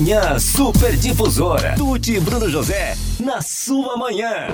Manhã Super Difusora. Tuti e Bruno José, na sua manhã.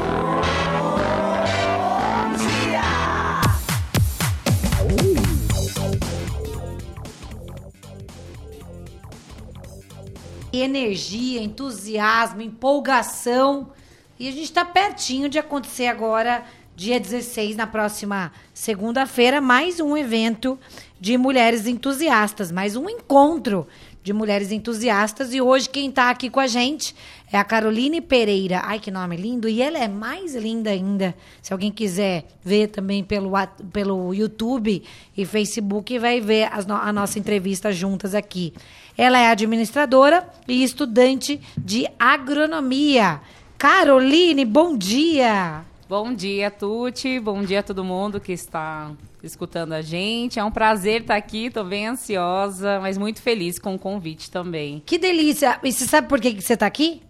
energia, entusiasmo, empolgação. E a gente está pertinho de acontecer agora, dia 16, na próxima segunda-feira, mais um evento de mulheres entusiastas, mais um encontro de mulheres entusiastas. E hoje quem está aqui com a gente é a Caroline Pereira. Ai, que nome lindo! E ela é mais linda ainda. Se alguém quiser ver também pelo, pelo YouTube e Facebook, vai ver no a nossa entrevista juntas aqui. Ela é administradora e estudante de agronomia. Caroline, bom dia! Bom dia, Tuti. Bom dia a todo mundo que está escutando a gente. É um prazer estar aqui. Estou bem ansiosa, mas muito feliz com o convite também. Que delícia! E você sabe por que, você está aqui?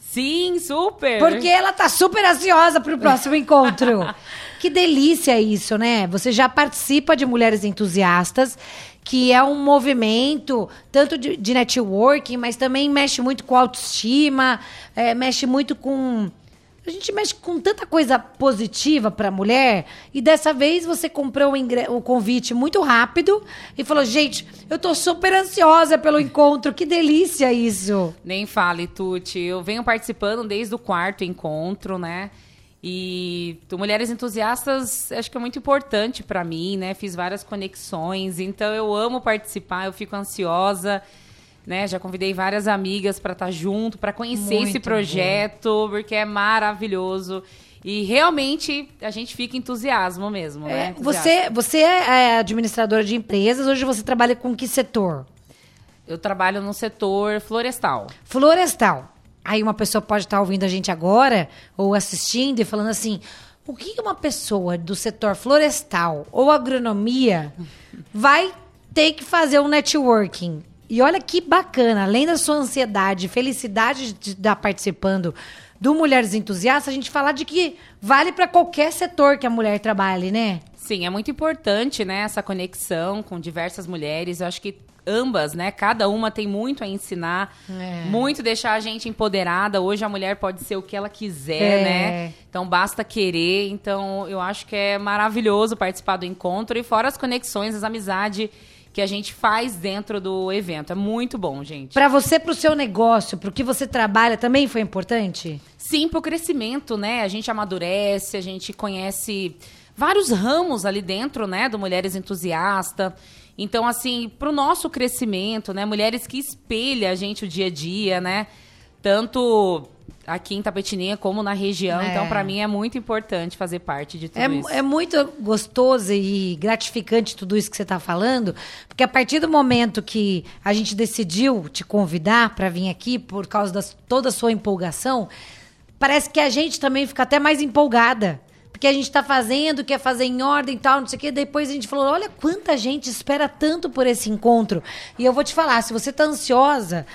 Sim, super! Porque ela tá super ansiosa para o próximo encontro. Que delícia isso, né? Você já participa de Mulheres Entusiastas que é um movimento tanto de, de networking, mas também mexe muito com autoestima, é, mexe muito com. A gente mexe com tanta coisa positiva para a mulher e dessa vez você comprou o, o, convite muito rápido e falou: gente, eu tô super ansiosa pelo encontro, que delícia isso. Nem fale, Tuti. Eu venho participando desde o quarto encontro, né? E Mulheres Entusiastas acho que é muito importante para mim, né? Fiz várias conexões, então eu amo participar, eu fico ansiosa, né? Já convidei várias amigas para estar tá junto, para conhecer muito esse projeto, bom. porque é maravilhoso. E realmente a gente fica entusiasmo mesmo, né? É, você, você é administradora de empresas, hoje você trabalha com que setor? Eu trabalho no setor florestal. Florestal. Aí uma pessoa pode estar ouvindo a gente agora, ou assistindo, e falando assim: o que uma pessoa do setor florestal ou agronomia vai ter que fazer um networking? E olha que bacana, além da sua ansiedade, felicidade de estar participando do Mulheres Entusiastas, a gente falar de que vale para qualquer setor que a mulher trabalhe, né? Sim, é muito importante, né, essa conexão com diversas mulheres. Eu acho que ambas, né? Cada uma tem muito a ensinar, é. muito deixar a gente empoderada. Hoje a mulher pode ser o que ela quiser, é. né? Então basta querer. Então eu acho que é maravilhoso participar do encontro e fora as conexões, as amizades que a gente faz dentro do evento. É muito bom, gente. Para você, para o seu negócio, para o que você trabalha, também foi importante? Sim, para o crescimento, né? A gente amadurece, a gente conhece vários ramos ali dentro, né, do Mulheres Entusiasta. Então, assim, para o nosso crescimento, né? Mulheres que espelham a gente o dia a dia, né? Tanto aqui em Tapetininha como na região. É. Então, para mim, é muito importante fazer parte de tudo é, isso. É muito gostoso e gratificante tudo isso que você está falando, porque a partir do momento que a gente decidiu te convidar para vir aqui, por causa de toda a sua empolgação, parece que a gente também fica até mais empolgada porque a gente está fazendo, quer fazer em ordem e tal, não sei o quê. Depois a gente falou: olha quanta gente espera tanto por esse encontro. E eu vou te falar: se você está ansiosa,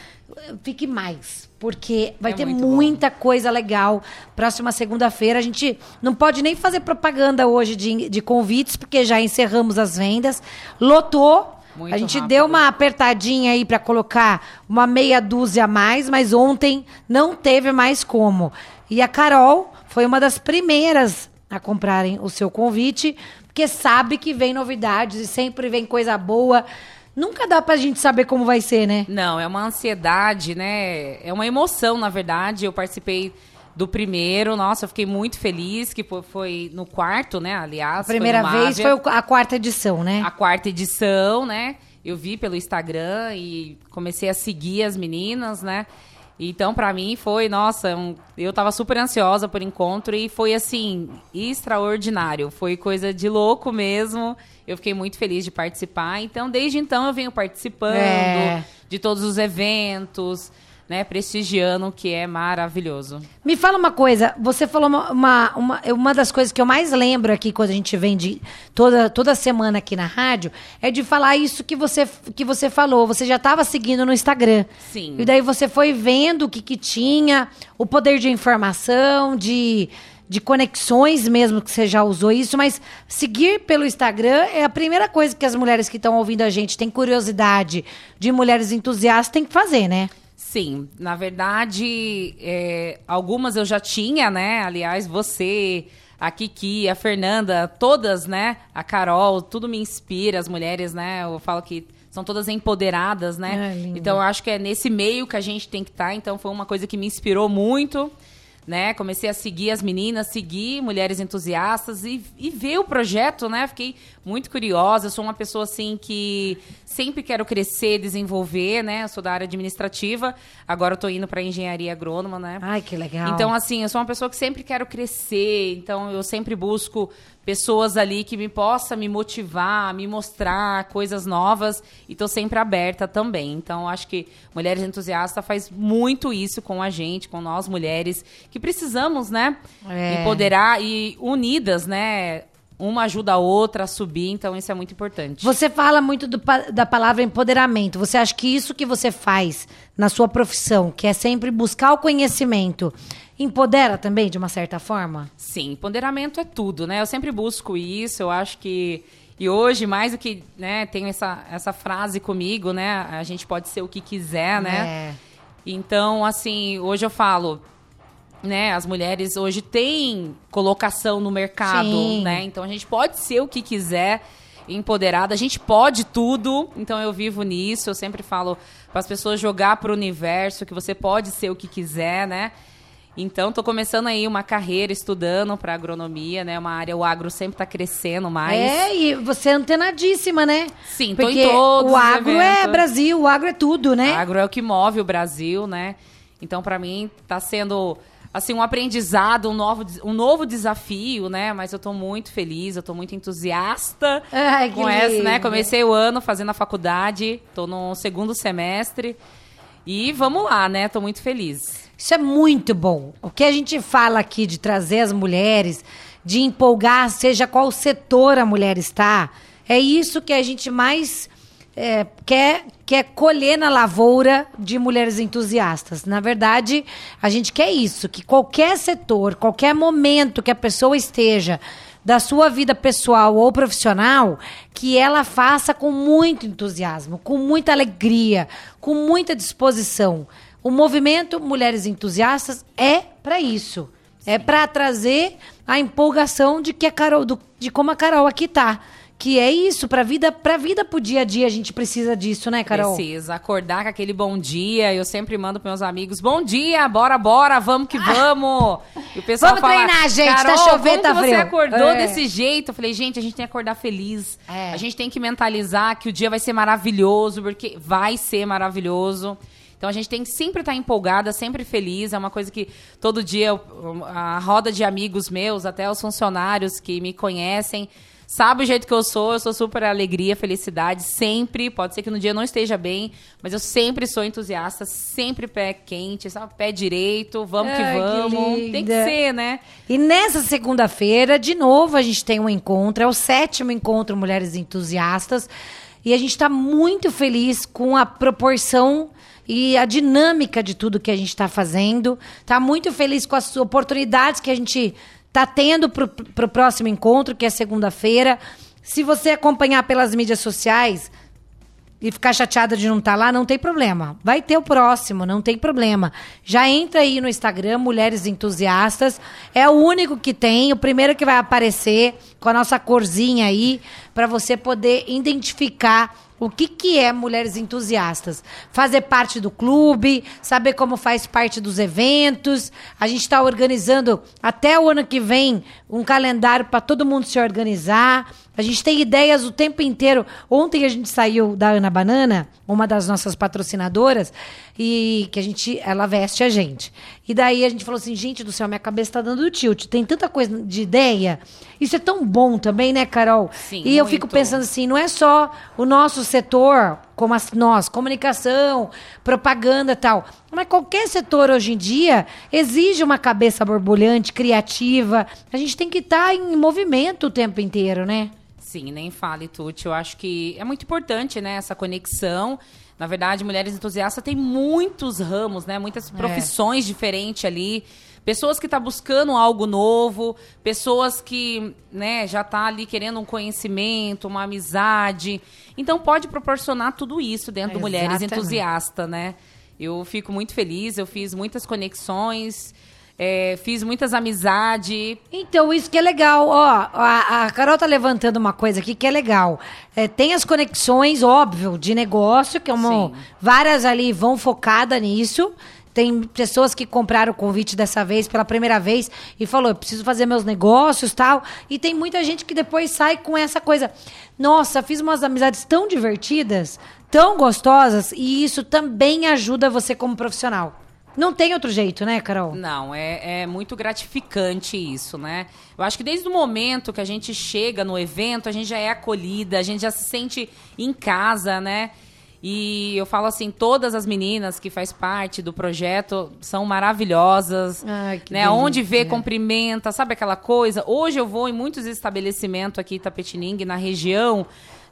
fique mais. Porque vai é ter muita bom. coisa legal. Próxima segunda-feira, a gente não pode nem fazer propaganda hoje de, de convites, porque já encerramos as vendas. Lotou, muito a gente rápido. deu uma apertadinha aí para colocar uma meia dúzia a mais, mas ontem não teve mais como. E a Carol foi uma das primeiras a comprarem o seu convite, porque sabe que vem novidades e sempre vem coisa boa. Nunca dá pra gente saber como vai ser, né? Não, é uma ansiedade, né? É uma emoção, na verdade. Eu participei do primeiro, nossa, eu fiquei muito feliz, que foi no quarto, né? Aliás. A primeira foi vez foi a quarta edição, né? A quarta edição, né? Eu vi pelo Instagram e comecei a seguir as meninas, né? Então, para mim, foi, nossa, um, eu tava super ansiosa por encontro e foi, assim, extraordinário. Foi coisa de louco mesmo. Eu fiquei muito feliz de participar. Então, desde então, eu venho participando é. de todos os eventos né, prestigiando, que é maravilhoso. Me fala uma coisa, você falou uma, uma, uma, uma, das coisas que eu mais lembro aqui quando a gente vem de toda, toda semana aqui na rádio, é de falar isso que você, que você falou. Você já estava seguindo no Instagram. Sim. E daí você foi vendo o que, que tinha, o poder de informação, de de conexões mesmo que você já usou isso, mas seguir pelo Instagram é a primeira coisa que as mulheres que estão ouvindo a gente têm curiosidade de mulheres entusiastas têm que fazer, né? Sim, na verdade, é, algumas eu já tinha, né? Aliás, você, a Kiki, a Fernanda, todas, né? A Carol, tudo me inspira, as mulheres, né? Eu falo que são todas empoderadas, né? É, então eu acho que é nesse meio que a gente tem que estar. Então foi uma coisa que me inspirou muito né? Comecei a seguir as meninas, seguir mulheres entusiastas e, e ver o projeto, né? Fiquei muito curiosa. Eu sou uma pessoa assim que sempre quero crescer, desenvolver, né? Eu sou da área administrativa, agora eu tô indo para engenharia agrônoma, né? Ai, que legal. Então, assim, eu sou uma pessoa que sempre quero crescer, então eu sempre busco pessoas ali que me possa me motivar, me mostrar coisas novas e tô sempre aberta também. Então, acho que Mulheres Entusiastas faz muito isso com a gente, com nós mulheres, que precisamos, né, É. empoderar e unidas, né, uma ajuda a outra a subir, então isso é muito importante. Você fala muito do da palavra empoderamento. Você acha que isso que você faz na sua profissão, que é sempre buscar o conhecimento, empodera também de uma certa forma? Sim, empoderamento é tudo, né? Eu sempre busco isso, eu acho que. E hoje, mais do que, né, tenho essa, essa frase comigo, né? A gente pode ser o que quiser, né? É. Então, assim, hoje eu falo, né? As mulheres hoje têm colocação no mercado, Sim. né? Então a gente pode ser o que quiser, empoderada, a gente pode tudo. Então eu vivo nisso, eu sempre falo para as pessoas jogar pro universo que você pode ser o que quiser, né? Então, tô começando aí uma carreira estudando para agronomia, né? Uma área, o agro sempre está crescendo mais. É, e você é antenadíssima, né? Sim, tô Porque em todos o agro é. Brasil, o agro é tudo, né? Agro é o que move o Brasil, né? Então, para mim, tá sendo assim um aprendizado, um novo, um novo desafio, né? Mas eu tô muito feliz, eu tô muito entusiasta Ai, com essa, né? Comecei o ano fazendo a faculdade, tô no segundo semestre. E vamos lá, né? Tô muito feliz. Isso é muito bom. O que a gente fala aqui de trazer as mulheres, de empolgar, seja qual setor a mulher está, é isso que a gente mais é, quer, quer colher na lavoura de mulheres entusiastas. Na verdade, a gente quer isso, que qualquer setor, qualquer momento que a pessoa esteja da sua vida pessoal ou profissional, que ela faça com muito entusiasmo, com muita alegria, com muita disposição. O movimento Mulheres Entusiastas é para isso. É para trazer a empolgação de que a Carol, do- de como a Carol aqui tá. Que é isso, pra vida, pra vida pro dia a dia a gente precisa disso, né, Carol? Precisa acordar com aquele bom dia. Eu sempre mando pros meus amigos: bom dia, bora, bora, vamos que vamos. E o pessoal Vamos fala, treinar, gente, tá chovendo, tá que você frio." acordou É. desse jeito? Eu falei, gente, a gente tem que acordar feliz. É. A gente tem que mentalizar que o dia vai ser maravilhoso, porque vai ser maravilhoso. Então a gente tem que sempre estar empolgada, sempre feliz. É uma coisa que todo dia eu- a roda de amigos meus, até os funcionários que me conhecem, sabe o jeito que eu sou. Eu sou super alegria, felicidade, sempre. Pode ser que no dia eu não esteja bem, mas eu sempre sou entusiasta, sempre pé quente, sabe? Pé direito, vamos que Ai, que vamos. tem que ser, né? E nessa segunda-feira, de novo, a gente tem um encontro. É o sétimo encontro Mulheres Entusiastas. E a gente está muito feliz com a proporção e a dinâmica de tudo que a gente está fazendo. Está muito feliz com as oportunidades que a gente está tendo para o próximo encontro, que é segunda-feira. Se você acompanhar pelas mídias sociais, e ficar chateada de não estar lá, não tem problema. Vai ter o próximo, não tem problema. Já entra aí no Instagram, Mulheres Entusiastas. É o único que tem, o primeiro que vai aparecer com a nossa corzinha aí, para você poder identificar o que, que é Mulheres Entusiastas. Fazer parte do clube, saber como faz parte dos eventos. A gente está organizando até o ano que vem um calendário para todo mundo se organizar. A gente tem ideias o tempo inteiro. Ontem a gente saiu da Ana Banana, uma das nossas patrocinadoras, e que a gente, ela veste a gente. E daí a gente falou assim, gente do céu, minha cabeça tá dando tilt. Tem tanta coisa de ideia. Isso é tão bom também, né, Carol? Sim, e eu muito. fico pensando assim, não é só o nosso setor, como as, nós, comunicação, propaganda e tal. Mas qualquer setor hoje em dia exige uma cabeça borbulhante, criativa. A gente tem que estar em movimento o tempo inteiro, né? Sim, nem fale, Tuti. Eu acho que é muito importante, né, essa conexão. Na verdade, Mulheres Entusiastas tem muitos ramos, né? Muitas profissões diferentes ali. Pessoas que estão buscando algo novo, pessoas que né, já tá ali querendo um conhecimento, uma amizade. Então pode proporcionar tudo isso dentro do Mulheres. Entusiastas, né? Eu fico muito feliz, eu fiz muitas conexões, é, fiz muitas amizades. Então, isso que é legal. Ó, a, a Carol tá levantando uma coisa aqui que é legal. É, tem as conexões, óbvio, de negócio, que é uma, Sim. várias ali vão focada nisso. Tem pessoas que compraram o convite dessa vez pela primeira vez e falou: eu preciso fazer meus negócios tal. E tem muita gente que depois sai com essa coisa. Nossa, fiz umas amizades tão divertidas, tão gostosas, e isso também ajuda você como profissional. Não tem outro jeito, né, Carol? Não, é, é muito gratificante isso, né? Eu acho que desde o momento que a gente chega no evento, a gente já é acolhida, a gente já se sente em casa, né? E eu falo assim, todas as meninas que faz parte do projeto são maravilhosas, Ai, que né? delícia. Onde vê, cumprimenta, sabe aquela coisa? Hoje eu vou em muitos estabelecimentos aqui em Tapetiningue, na região,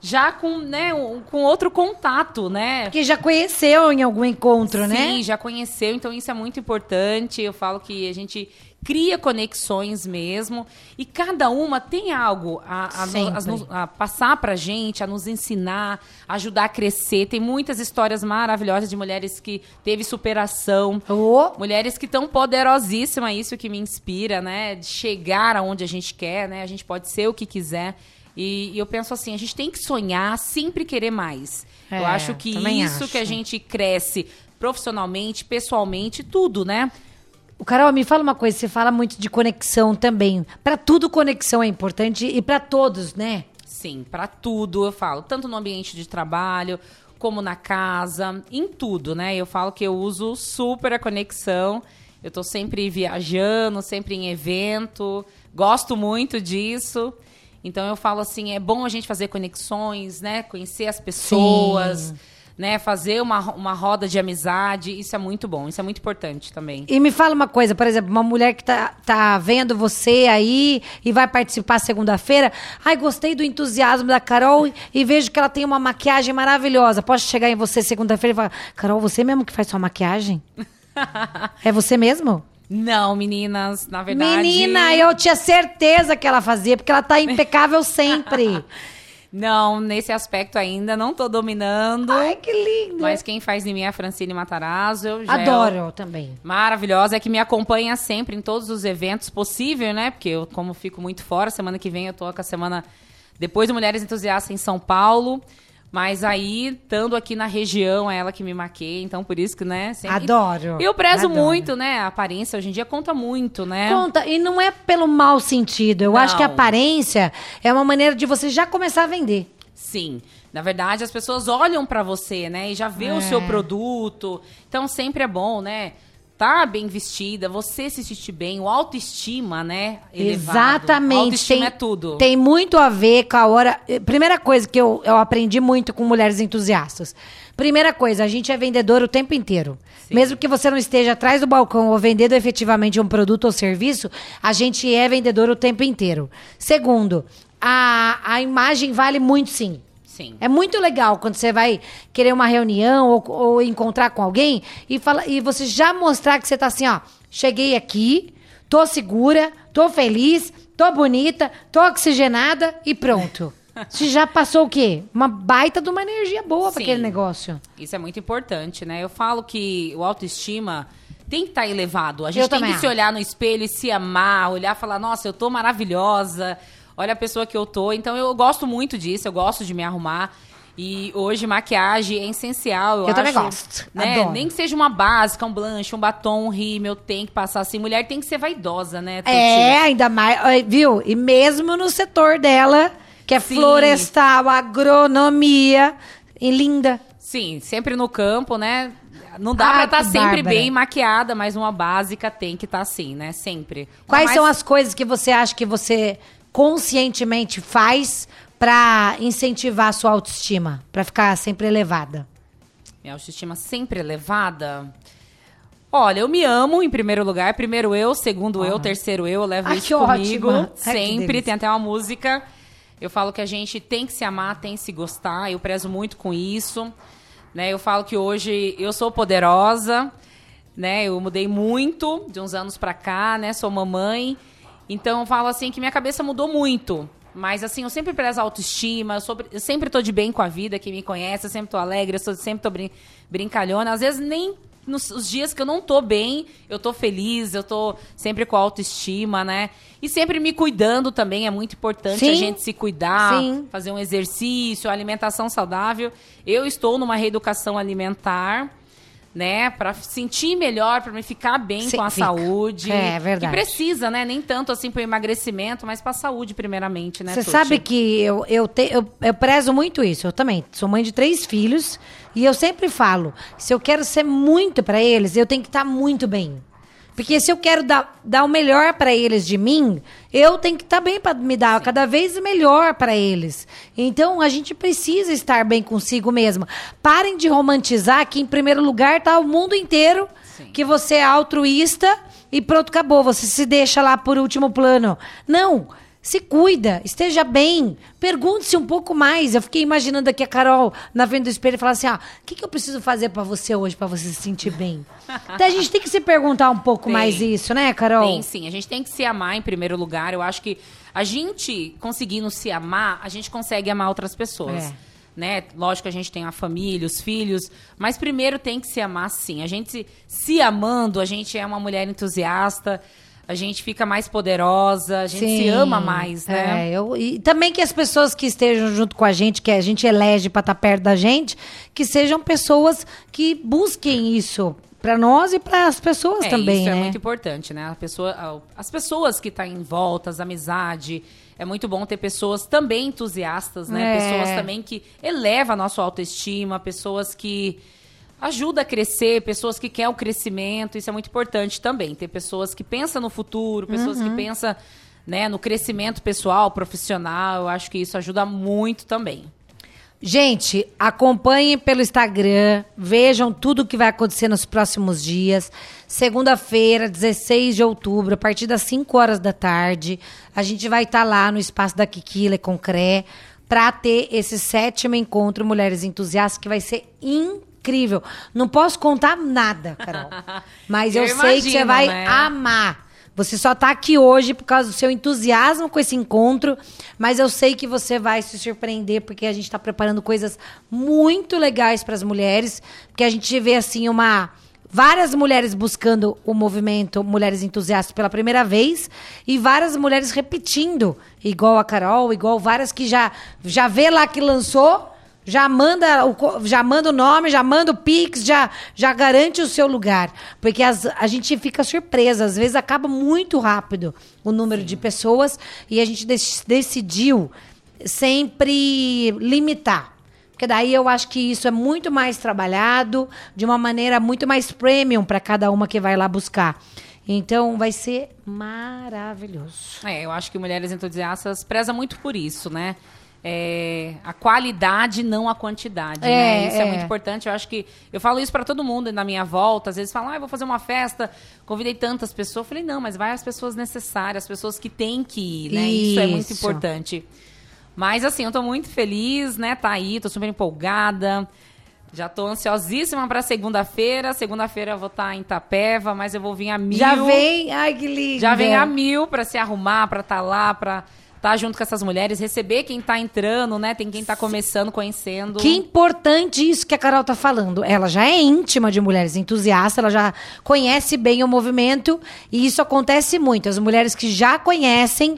já com, né, um- com outro contato, né? Porque já conheceu em algum encontro, né? Sim, já conheceu, então isso é muito importante. Eu falo que a gente cria conexões mesmo e cada uma tem algo a, a no- as nos- a passar pra gente, a nos ensinar, ajudar a crescer. Tem muitas histórias maravilhosas de mulheres que teve superação. Ô, Mulheres que estão poderosíssimas, isso que me inspira, né? De chegar aonde a gente quer, né? A gente pode ser o que quiser. E, e eu penso assim, a gente tem que sonhar, sempre querer mais. É, eu acho que isso acho. que a gente cresce profissionalmente, pessoalmente, tudo, né? O Carol, me fala uma coisa, você fala muito de conexão também. Pra tudo conexão é importante e pra todos, né? Sim, pra tudo eu falo, tanto no ambiente de trabalho, como na casa, em tudo, né? Eu falo que eu uso super a conexão. Eu tô sempre viajando, sempre em evento, gosto muito disso. Então eu falo assim, é bom a gente fazer conexões, né? Conhecer as pessoas, né? Fazer uma, uma roda de amizade, isso é muito bom, isso é muito importante também. E me fala uma coisa, por exemplo, uma mulher que tá, tá vendo você aí e vai participar segunda-feira. Ai, gostei do entusiasmo da Carol e vejo que ela tem uma maquiagem maravilhosa. Posso chegar em você segunda-feira e falar, Carol, você mesmo que faz sua maquiagem? é você mesmo? Não, meninas, na verdade. Menina, eu tinha certeza que ela fazia, porque ela tá impecável sempre. Não, nesse aspecto ainda não tô dominando. Ai, que lindo. Mas quem faz em mim é a Francine Matarazzo. eu já Adoro é eu também. Maravilhosa, é que me acompanha sempre em todos os eventos possível, né? Porque eu, como fico muito fora, semana que vem eu tô com a semana depois do Mulheres Entusiastas em São Paulo. Mas aí, estando aqui na região, é ela que me maqueia, então por isso que, né? sempre- Adoro, E eu prezo adoro. muito, né? A aparência hoje em dia conta muito, né? Conta, e não é pelo mau sentido. Eu acho que a Não. aparência é uma maneira de você já começar a vender. Sim. Na verdade, as pessoas olham pra você, né? E já vê o É. seu produto. Então, sempre é bom, né? Tá bem vestida, você se sentir bem, o autoestima, né? elevado. Exatamente. Autoestima tem, é tudo. Tem muito a ver com a hora. eh, Primeira coisa que eu, eu aprendi muito com mulheres entusiastas. Primeira coisa, a gente é vendedor o tempo inteiro. Sim. Mesmo que você não esteja atrás do balcão ou vendendo efetivamente um produto ou serviço, a gente é vendedor o tempo inteiro. Segundo, a, a imagem vale muito sim. Sim. É muito legal quando você vai querer uma reunião ou, ou encontrar com alguém e, fala, e você já mostrar que você tá assim, ó. Cheguei aqui, tô segura, tô feliz, tô bonita, tô oxigenada e pronto. Você já passou o quê? Uma baita de uma energia boa Sim. aquele negócio. Isso é muito importante, né? Eu falo que o autoestima tem que estar elevado. A gente Eu tem que se acho. olhar no espelho e se amar, olhar e falar, nossa, eu tô maravilhosa, olha a pessoa que eu tô. Então eu gosto muito disso, eu gosto de me arrumar. E hoje maquiagem é essencial. Eu, Eu também acho, gosto, Né? adoro. Nem que seja uma básica, um blanche, um batom, um rímel, tem que passar assim. Mulher tem que ser vaidosa, né? Tuti? É, ainda mais, viu? E mesmo no setor dela, que é Sim. florestal, agronomia, e linda. Sim, sempre no campo, né? Não dá Ah, pra estar que sempre bárbara. bem maquiada, mas uma básica tem que estar assim, né? Sempre. Quais Mas- são as coisas que você acha que você conscientemente faz pra incentivar a sua autoestima, Pra ficar sempre elevada? Minha autoestima sempre elevada. Olha, eu me amo em primeiro lugar. Primeiro eu, segundo eu, terceiro eu. Eu levo Ai, isso comigo. ótima. Ai, sempre. delícia. Tem até uma música. Eu falo que a gente tem que se amar, tem que se gostar. Eu prezo muito com isso. Né? Eu falo que hoje eu sou poderosa. Né? Eu mudei muito de uns anos pra cá, né? Sou mamãe. Então eu falo assim que minha cabeça mudou muito. Mas assim, eu sempre prezo a autoestima, eu, sou- eu sempre tô de bem com a vida, quem me conhece, eu sempre tô alegre, eu sou- sempre tô brin- brincalhona. Às vezes nem nos os dias que eu não tô bem, eu tô feliz, eu tô sempre com autoestima, né? E sempre me cuidando também, é muito importante Sim. a gente se cuidar, Sim. fazer um exercício, alimentação saudável. Eu estou numa reeducação alimentar, né, Pra sentir melhor, pra me ficar bem Sim, com a fica. saúde. É, é verdade. Que precisa, né? Nem tanto assim pro emagrecimento, mas pra saúde primeiramente, né? Você sabe que eu, eu, te- eu, eu prezo muito isso. Eu também sou mãe de três filhos e eu sempre falo: se eu quero ser muito pra eles, eu tenho que estar muito bem. Porque se eu quero dar, dar o melhor pra eles de mim, eu tenho que estar bem pra me dar cada vez melhor pra eles. Então a gente precisa estar bem consigo mesma. Parem de romantizar que em primeiro lugar tá o mundo inteiro, Sim. que você é altruísta e pronto, acabou. Você se deixa lá por último plano. Não. Se cuida, esteja bem, pergunte-se um pouco mais. Eu fiquei imaginando aqui a Carol na frente do espelho e falar assim: ah, o que, que eu preciso fazer pra você hoje pra você se sentir bem? Então a gente tem que se perguntar um pouco Tem. mais isso, né, Carol? Tem sim, a gente tem que se amar em primeiro lugar. Eu acho que a gente conseguindo se amar, a gente consegue amar outras pessoas. É. Né? Lógico que a gente tem a família, os filhos, mas primeiro tem que se amar sim. A gente se amando, a gente é uma mulher entusiasta, a gente fica mais poderosa, a gente se Sim. ama mais, né? É, eu, e também que as pessoas que estejam junto com a gente, que a gente elege para estar perto da gente, que sejam pessoas que busquem isso para nós e para as pessoas É, também, isso né? é muito importante, né? A pessoa, as pessoas que estão em volta, as amizade. É muito bom ter pessoas também entusiastas, né? É. Pessoas também que elevam a nossa autoestima, pessoas que ajudam a crescer, pessoas que querem o crescimento. Isso é muito importante também. Ter pessoas que pensam no futuro, pessoas Uhum. que pensam né, no crescimento pessoal, profissional. Eu acho que isso ajuda muito também. Gente, acompanhem pelo Instagram, vejam tudo que vai acontecer nos próximos dias. Segunda-feira, 16 de outubro, a partir das 5 horas da tarde, a gente vai estar lá no espaço da Kikila e Concré para ter esse sétimo encontro Mulheres Entusiastas, que vai ser incrível. Não posso contar nada, Carol. Mas eu, Eu sei que você imagino, vai né? amar. Você só tá aqui hoje por causa do seu entusiasmo com esse encontro, mas eu sei que você vai se surpreender porque a gente está preparando coisas muito legais para as mulheres, porque a gente vê assim uma várias mulheres buscando o movimento Mulheres Entusiastas pela primeira vez e várias mulheres repetindo, igual a Carol, igual várias que já já vê lá que lançou já manda o, já manda o nome, já manda o Pix, já, já garante o seu lugar. Porque as- a gente fica surpresa, às vezes acaba muito rápido o número de pessoas e a gente dec- decidiu sempre limitar. Porque daí eu acho que isso é muito mais trabalhado, de uma maneira muito mais premium para cada uma que vai lá buscar. Então vai ser maravilhoso. É, eu acho que Mulheres Entusiastas preza muito por isso, né? É, a qualidade, não a quantidade, É, né? Isso é. é. muito importante. Eu acho que eu falo isso pra todo mundo na minha volta. Às vezes falam, ah, eu vou fazer uma festa, convidei tantas pessoas. Eu falei, não, mas vai as pessoas necessárias, as pessoas que têm que ir, né? Isso, é muito Isso. importante. Mas assim, eu tô muito feliz, né? Tá aí, tô super empolgada. Já tô ansiosíssima pra segunda-feira. Segunda-feira eu vou estar em Itapeva, mas eu vou vir a mil. Já vem, ai que lindo. Já vem a mil pra se arrumar, pra estar lá, pra estar junto com essas mulheres, receber quem tá entrando, né? Tem quem tá começando, conhecendo. Que importante isso que a Carol tá falando. Ela já é íntima de mulheres entusiastas, ela já conhece bem o movimento e isso acontece muito. As mulheres que já conhecem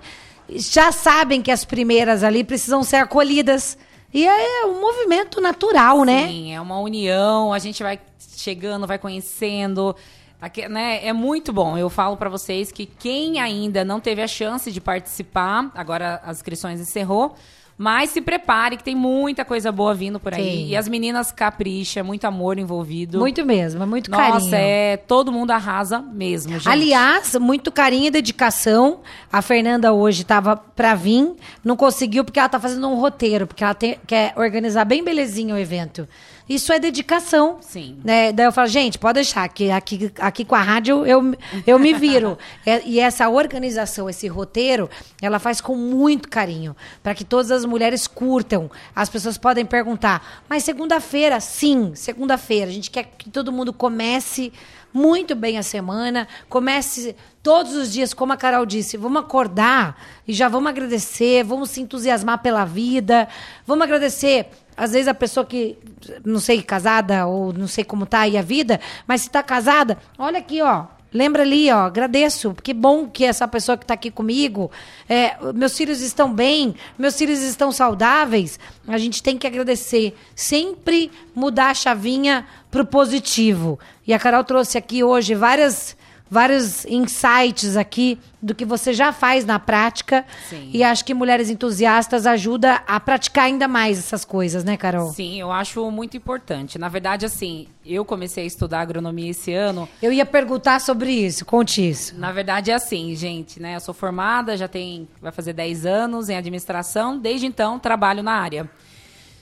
já sabem que as primeiras ali precisam ser acolhidas. E é um movimento natural, né? Sim, é uma união, a gente vai chegando, vai conhecendo. Aque- né, é muito bom. Eu falo pra vocês que quem ainda não teve a chance de participar, agora as inscrições encerrou, mas se prepare que tem muita coisa boa vindo por aí. Tem. E as meninas capricha, muito amor envolvido. Muito mesmo, é muito Nossa, carinho. é, todo mundo arrasa mesmo, gente. Aliás, muito carinho e dedicação. A Fernanda hoje estava pra vir, não conseguiu porque ela tá fazendo um roteiro, porque ela tem- quer organizar bem belezinho o evento. Isso é dedicação. Sim. Né? Daí eu falo, gente, pode deixar, que aqui, aqui com a rádio eu, eu me viro. É, e essa organização, esse roteiro, ela faz com muito carinho, para que todas as mulheres curtam. As pessoas podem perguntar, mas segunda-feira? Sim, segunda-feira. A gente quer que todo mundo comece muito bem a semana, comece todos os dias, como a Carol disse, vamos acordar e já vamos agradecer, vamos se entusiasmar pela vida, vamos agradecer às vezes a pessoa que, não sei, casada ou não sei como tá aí a vida, mas se tá casada, olha aqui, ó. Lembra ali, ó, agradeço. Que bom que essa pessoa que está aqui comigo, é, meus filhos estão bem, meus filhos estão saudáveis. A gente tem que agradecer. Sempre mudar a chavinha pro positivo. E a Carol trouxe aqui hoje várias vários insights aqui do que você já faz na prática. Sim. E acho que Mulheres Entusiastas ajuda a praticar ainda mais essas coisas, né, Carol? Sim, eu acho muito importante. Na verdade, assim, eu comecei a estudar agronomia esse ano. Eu ia perguntar sobre isso, conte isso. Na verdade, é assim, gente, né? Eu sou formada, já tem, vai fazer 10 anos em administração. Desde então, trabalho na área.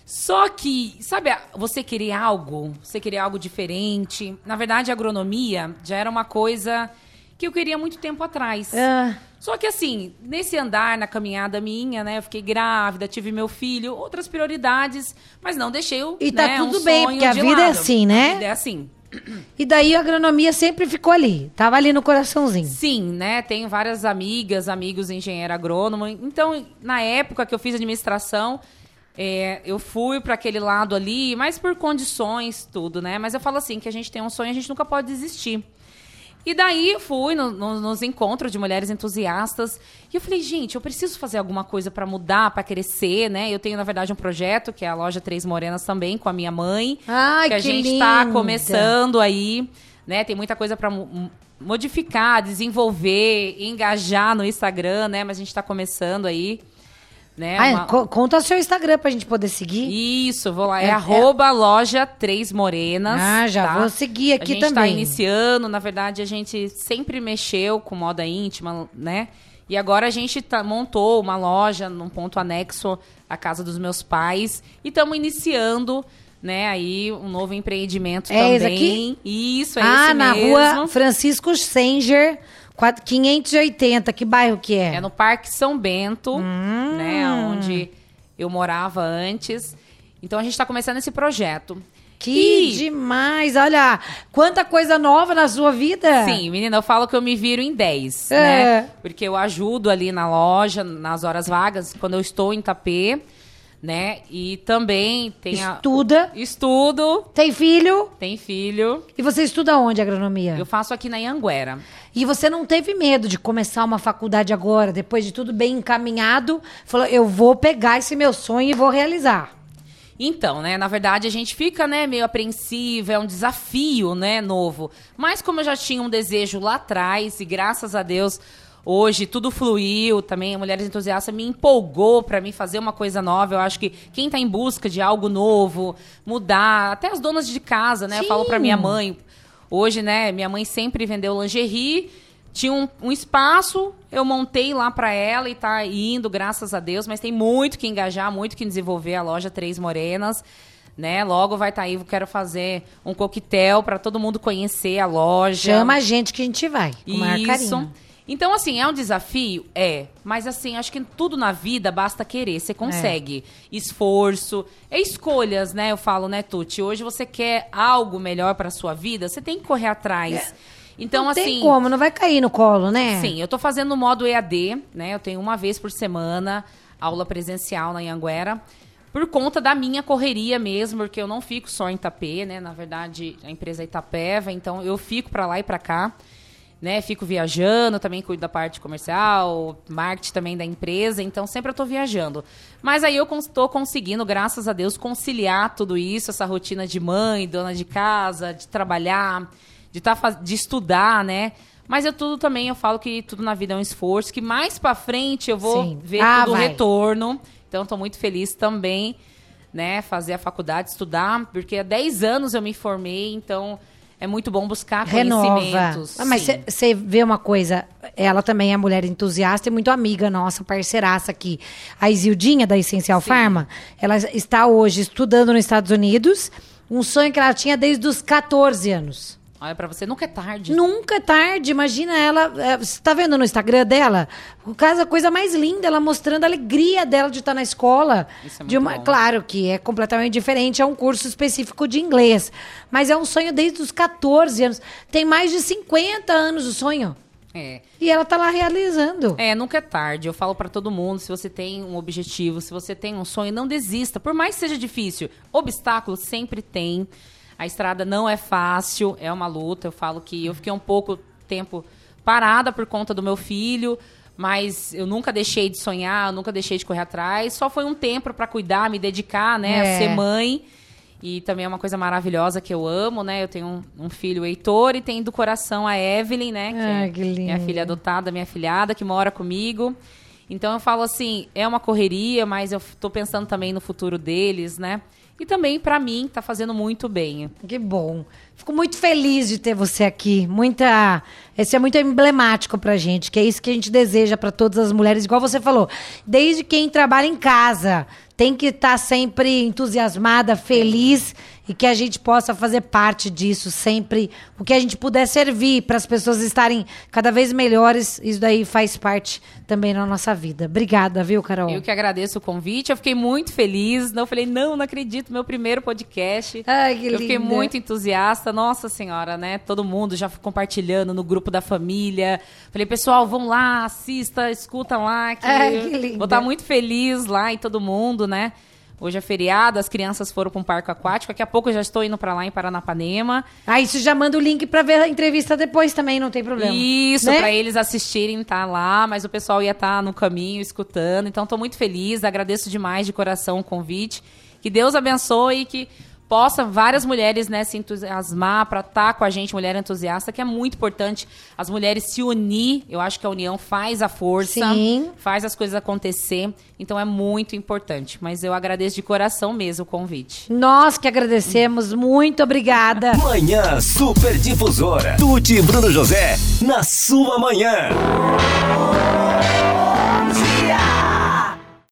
Só que, sabe, você querer algo, você querer algo diferente. Na verdade, a agronomia já era uma coisa que eu queria muito tempo atrás. Ah. Só que assim, nesse andar, na caminhada minha, né? Eu fiquei grávida, tive meu filho, outras prioridades, mas não deixei o. E tá né, tudo um bem, porque a vida é lado. assim, né? A vida é assim. E daí a agronomia sempre ficou ali, tava ali no coraçãozinho. Sim, né? Tenho várias amigas, amigos engenheiro agrônomo. Então, na época que eu fiz administração, é, eu fui para aquele lado ali, mas por condições, tudo, né? Mas eu falo assim, que a gente tem um sonho, a gente nunca pode desistir. E daí eu fui no- no- nos encontros de mulheres entusiastas e eu falei, gente, eu preciso fazer alguma coisa para mudar, para crescer, né? Eu tenho, na verdade, um projeto que é a loja Três Morenas também, com a minha mãe. Ai, que a que gente tá linda. começando aí, né? Tem muita coisa para modificar, desenvolver, engajar no Instagram, né? Mas a gente tá começando aí, né? Ai, Uma- co- conta o seu Instagram pra gente poder seguir. isso, vou lá. É, É- é- loja Três Morenas. Ah, já tá? vou seguir aqui A gente tá também. iniciando, na verdade, a gente sempre mexeu com moda íntima, né? E agora a gente tá- montou uma loja num ponto anexo à casa dos meus pais. E estamos iniciando, né, aí um novo empreendimento É também. esse aqui? Isso, é ah, na mesmo. rua Francisco Senger, 580. Que bairro que é? É no Parque São Bento, Hum. né, onde eu morava antes. Então a gente está começando esse projeto. Que E- demais! Olha, quanta coisa nova na sua vida. Sim, menina, eu falo que eu me viro em 10, É. né? Porque eu ajudo ali na loja, nas horas vagas, quando eu estou em Tapê, né? E também tem a... Estuda, Estudo, tem filho. tem filho. E você estuda onde agronomia? Eu faço aqui na Ianguera. E você não teve medo de começar uma faculdade agora, depois de tudo bem encaminhado? Falou, eu vou pegar esse meu sonho e vou realizar. Então, né, na verdade a gente fica, né, meio apreensiva, é um desafio, né, novo. Mas como eu já tinha um desejo lá atrás e graças a Deus hoje tudo fluiu, também a Mulheres Entusiastas me empolgou para mim fazer uma coisa nova. Eu acho que quem tá em busca de algo novo, mudar, até as donas de casa, né, eu falo para Sim. minha mãe, hoje, né, minha mãe sempre vendeu lingerie, tinha um, um espaço, eu montei lá para ela e tá indo, graças a Deus, mas tem muito que engajar, muito que desenvolver a loja Três Morenas, né? Logo vai estar aí, eu quero fazer um coquetel para todo mundo conhecer a loja. Chama a gente que a gente vai, com o maior Isso. carinho. Então, assim, é um desafio? É. Mas, assim, acho que tudo na vida basta querer. Você consegue. Esforço. É escolhas, né? Eu falo, né, Tuti? Hoje você quer algo melhor para sua vida, você tem que correr atrás. Então, não assim. tem como, não vai cair no colo, né? Sim, eu tô fazendo no modo EAD, né? Eu tenho uma vez por semana aula presencial na Anhanguera. Por conta da minha correria mesmo, porque eu não fico só em Itapê, né? Na verdade, a empresa é Itapeva, então eu fico para lá e para cá, né? Fico viajando, também cuido da parte comercial, marketing também da empresa, então sempre eu tô viajando. Mas aí eu tô conseguindo, graças a Deus, conciliar tudo isso, essa rotina de mãe, dona de casa, de trabalhar, de, tá, de estudar, né? Mas eu tudo também, eu falo que tudo na vida é um esforço, que mais pra frente eu vou Sim. ver Ah, tudo o vai. retorno. Então, estou muito feliz também, né? Fazer a faculdade, estudar, porque há 10 anos eu me formei, então é muito bom buscar Renova. conhecimentos. Ah, mas Sim. você vê uma coisa, ela também é mulher entusiasta e muito amiga nossa, parceiraça aqui. A Isildinha, da Essencial Pharma, ela está hoje estudando nos Estados Unidos, um sonho que ela tinha desde os 14 anos. Olha, pra você nunca é tarde. Nunca é tarde, imagina ela. é, Você tá vendo no Instagram dela? O caso, a coisa mais linda, ela mostrando a alegria dela de estar na escola. Isso é de uma, bom. Claro que é completamente diferente, é um curso específico de inglês. Mas é um sonho desde os 14 anos. Tem mais de 50 anos o sonho. É. E ela tá lá realizando. É, nunca é tarde. Eu falo pra todo mundo, se você tem um objetivo, se você tem um sonho, não desista. Por mais que seja difícil, obstáculos sempre tem. A estrada não é fácil, é uma luta. Eu falo que eu fiquei um pouco tempo parada por conta do meu filho, mas eu nunca deixei de sonhar, eu nunca deixei de correr atrás. Só foi um tempo pra cuidar, me dedicar, né, É. a ser mãe. E também é uma coisa maravilhosa que eu amo, né? Eu tenho um, um filho, o Heitor, e tenho do coração a Evelyn, né? Que Ai, é que lindo. minha filha adotada, minha filhada, que mora comigo. Então eu falo assim, é uma correria, mas eu tô pensando também no futuro deles, né? E também pra mim tá fazendo muito bem. Que bom. Fico muito feliz de ter você aqui. Muita, esse é muito emblemático pra gente, que é isso que a gente deseja pra todas as mulheres, igual você falou. Desde quem trabalha em casa, tem que estar sempre entusiasmada, feliz e que a gente possa fazer parte disso sempre. O que a gente puder servir para as pessoas estarem cada vez melhores, isso daí faz parte também na nossa vida. Obrigada, viu, Carol? Eu que agradeço o convite, eu fiquei muito feliz. Não falei, não, não acredito, meu primeiro podcast. Ai, que eu fiquei muito entusiasta, nossa senhora, né? Todo mundo já compartilhando no grupo da família. Falei, pessoal, vão lá, assista, escuta lá. Que Ai, que linda. Vou estar muito feliz lá e todo mundo, né? Hoje é feriado, as crianças foram para um parque aquático. Daqui a pouco eu já estou indo para lá em Paranapanema. Ah, isso já manda o link pra ver a entrevista depois também, não tem problema. Isso, Né? pra eles assistirem, tá lá, mas o pessoal ia estar no caminho escutando. Então, tô muito feliz, agradeço demais de coração o convite. Que Deus abençoe e que possa várias mulheres né, se entusiasmar para estar com a gente, mulher entusiasta, que é muito importante as mulheres se unir. Eu acho que a união faz a força, Sim. faz as coisas acontecer. Então é muito importante. Mas eu agradeço de coração mesmo o convite. Nós que agradecemos, muito obrigada. Manhã Super Difusora. Tuti e Bruno José, na sua manhã.